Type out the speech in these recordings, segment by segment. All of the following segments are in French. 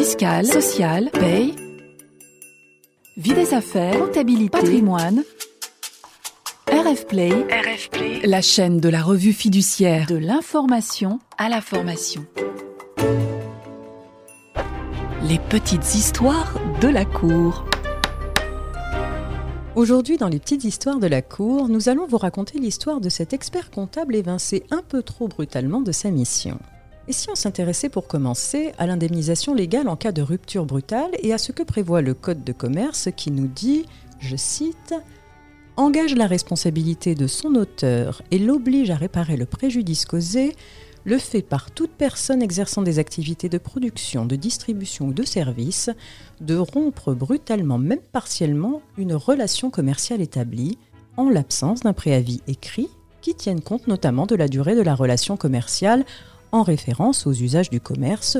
fiscale, sociale, paye, vie des affaires, comptabilité, patrimoine. RF Play, RF Play, la chaîne de la revue fiduciaire de l'information à la formation. Les petites histoires de la cour. Aujourd'hui, dans les petites histoires de la cour, nous allons vous raconter l'histoire de cet expert comptable évincé un peu trop brutalement de sa mission. Et si on s'intéressait pour commencer à l'indemnisation légale en cas de rupture brutale et à ce que prévoit le Code de commerce qui nous dit, je cite, engage la responsabilité de son auteur et l'oblige à réparer le préjudice causé, le fait par toute personne exerçant des activités de production, de distribution ou de service, de rompre brutalement, même partiellement, une relation commerciale établie, en l'absence d'un préavis écrit qui tienne compte notamment de la durée de la relation commerciale en référence aux usages du commerce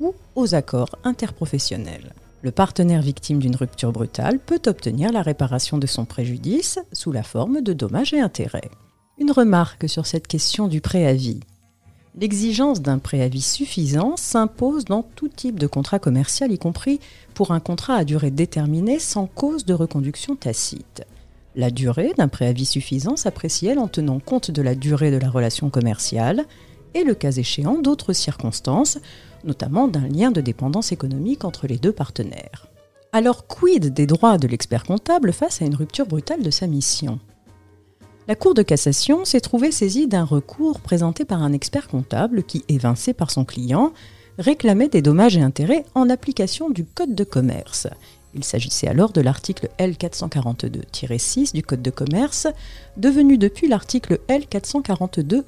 ou aux accords interprofessionnels. Le partenaire victime d'une rupture brutale peut obtenir la réparation de son préjudice sous la forme de dommages et intérêts. Une remarque sur cette question du préavis. L'exigence d'un préavis suffisant s'impose dans tout type de contrat commercial, y compris pour un contrat à durée déterminée sans cause de reconduction tacite. La durée d'un préavis suffisant s'apprécie elle en tenant compte de la durée de la relation commerciale et le cas échéant d'autres circonstances, notamment d'un lien de dépendance économique entre les deux partenaires. Alors quid des droits de l'expert comptable face à une rupture brutale de sa mission? La Cour de cassation s'est trouvée saisie d'un recours présenté par un expert comptable qui, évincé par son client, réclamait des dommages et intérêts en application du Code de commerce. Il s'agissait alors de l'article L442-6 du Code de commerce, devenu depuis l'article L442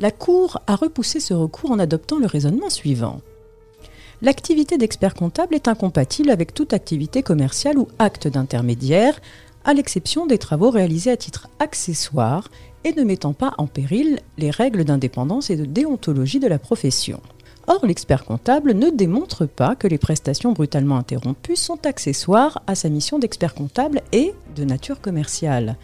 la Cour a repoussé ce recours en adoptant le raisonnement suivant. L'activité d'expert comptable est incompatible avec toute activité commerciale ou acte d'intermédiaire, à l'exception des travaux réalisés à titre accessoire et ne mettant pas en péril les règles d'indépendance et de déontologie de la profession. Or, l'expert comptable ne démontre pas que les prestations brutalement interrompues sont accessoires à sa mission d'expert comptable et de nature commerciale.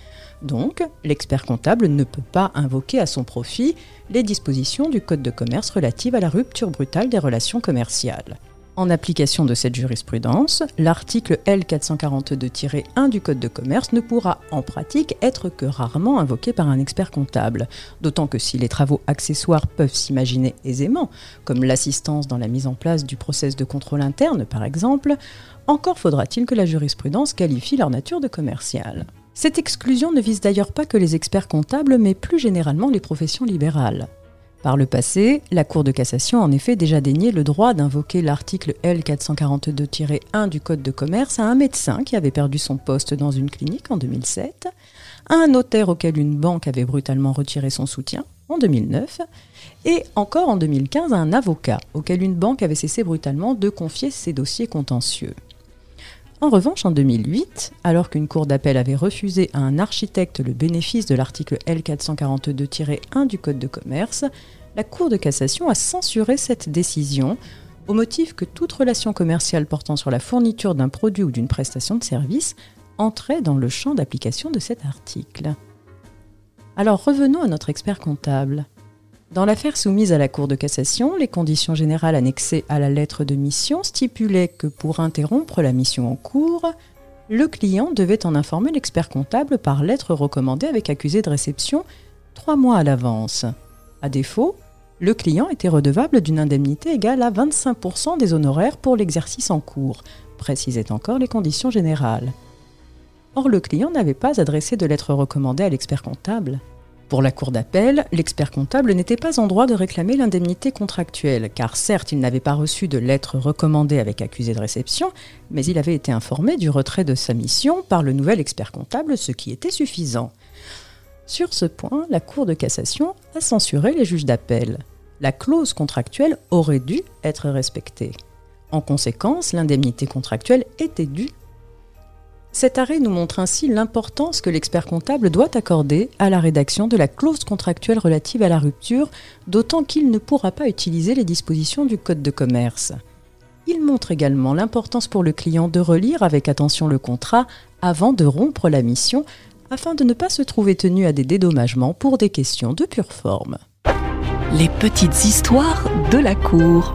Donc, l'expert comptable ne peut pas invoquer à son profit les dispositions du Code de commerce relatives à la rupture brutale des relations commerciales. En application de cette jurisprudence, l'article L442-1 du Code de commerce ne pourra en pratique être que rarement invoqué par un expert comptable, d'autant que si les travaux accessoires peuvent s'imaginer aisément, comme l'assistance dans la mise en place du process de contrôle interne par exemple, encore faudra-t-il que la jurisprudence qualifie leur nature de commerciale. Cette exclusion ne vise d'ailleurs pas que les experts comptables, mais plus généralement les professions libérales. Par le passé, la Cour de cassation a en effet déjà dénié le droit d'invoquer l'article L442-1 du Code de commerce à un médecin qui avait perdu son poste dans une clinique en 2007, à un notaire auquel une banque avait brutalement retiré son soutien en 2009, et encore en 2015 à un avocat auquel une banque avait cessé brutalement de confier ses dossiers contentieux. En revanche, en 2008, alors qu'une cour d'appel avait refusé à un architecte le bénéfice de l'article L442-1 du Code de commerce, la Cour de cassation a censuré cette décision au motif que toute relation commerciale portant sur la fourniture d'un produit ou d'une prestation de service entrait dans le champ d'application de cet article. Alors revenons à notre expert comptable. Dans l'affaire soumise à la Cour de cassation, les conditions générales annexées à la lettre de mission stipulaient que pour interrompre la mission en cours, le client devait en informer l'expert comptable par lettre recommandée avec accusé de réception trois mois à l'avance. À défaut, le client était redevable d'une indemnité égale à 25% des honoraires pour l'exercice en cours, précisaient encore les conditions générales. Or, le client n'avait pas adressé de lettre recommandée à l'expert comptable. Pour la Cour d'appel, l'expert comptable n'était pas en droit de réclamer l'indemnité contractuelle, car certes il n'avait pas reçu de lettre recommandée avec accusé de réception, mais il avait été informé du retrait de sa mission par le nouvel expert comptable, ce qui était suffisant. Sur ce point, la Cour de cassation a censuré les juges d'appel. La clause contractuelle aurait dû être respectée. En conséquence, l'indemnité contractuelle était due cet arrêt nous montre ainsi l'importance que l'expert comptable doit accorder à la rédaction de la clause contractuelle relative à la rupture, d'autant qu'il ne pourra pas utiliser les dispositions du Code de commerce. Il montre également l'importance pour le client de relire avec attention le contrat avant de rompre la mission, afin de ne pas se trouver tenu à des dédommagements pour des questions de pure forme. Les petites histoires de la Cour.